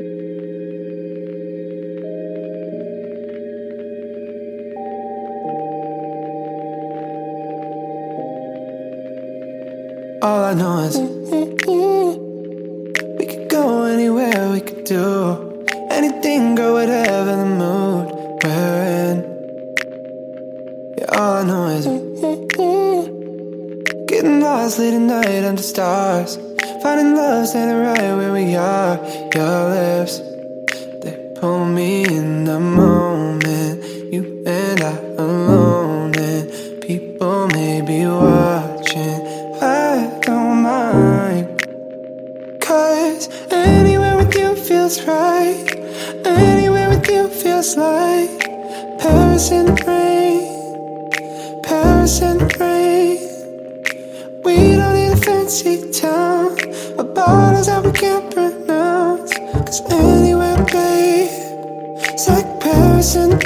All I know is we could go anywhere, we could do anything, girl, whatever the mood we're in. Yeah, all I know is getting lost late at night under stars, finding love standing right where we are. Your lips, they pull me in the moment. You and I alone, and people may be watching. I don't mind. Cause anywhere with you feels right. Anywhere with you feels like Paris in the rain. Paris in the rain. We don't need a fancy town or bottles that we can't pronounce. Cause anywhere, babe, it's like Paris in the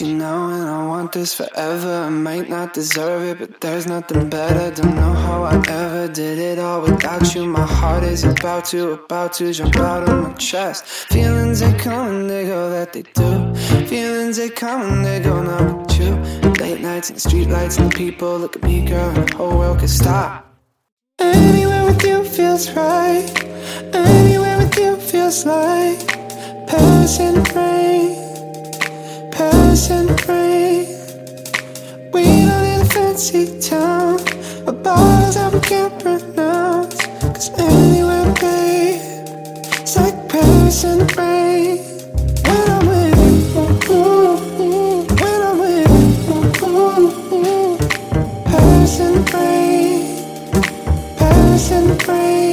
You now and I want this forever. I might not deserve it, but there's nothing better. Don't know how I ever did it all without you. My heart is about to, about to jump out of my chest. Feelings they come and they go, that they do. Feelings they come and they go, not with you. Late nights and street lights and the people look at me, girl, and the whole world could stop. Anywhere with you feels right. Anywhere with you feels like Paris in the rain. In the rain. We don't need a fancy town or bottles that we can't pronounce. Cause anywhere, babe, it's like Paris in the rain. When I'm with you, ooh, ooh, when I'm with you, ooh, ooh. Paris in the rain. Paris in the rain.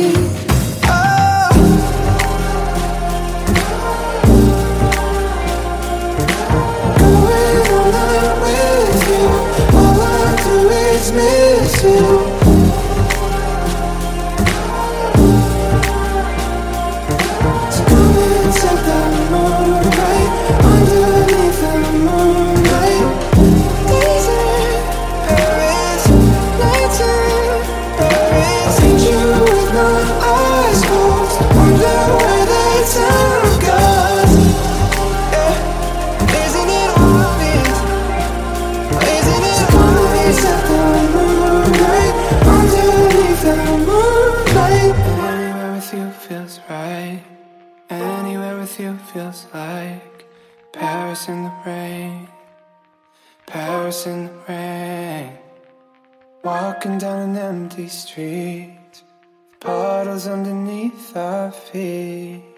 Right. Anywhere with you feels like Paris in the rain. Paris in the rain. Walking down an empty street. Puddles underneath our feet.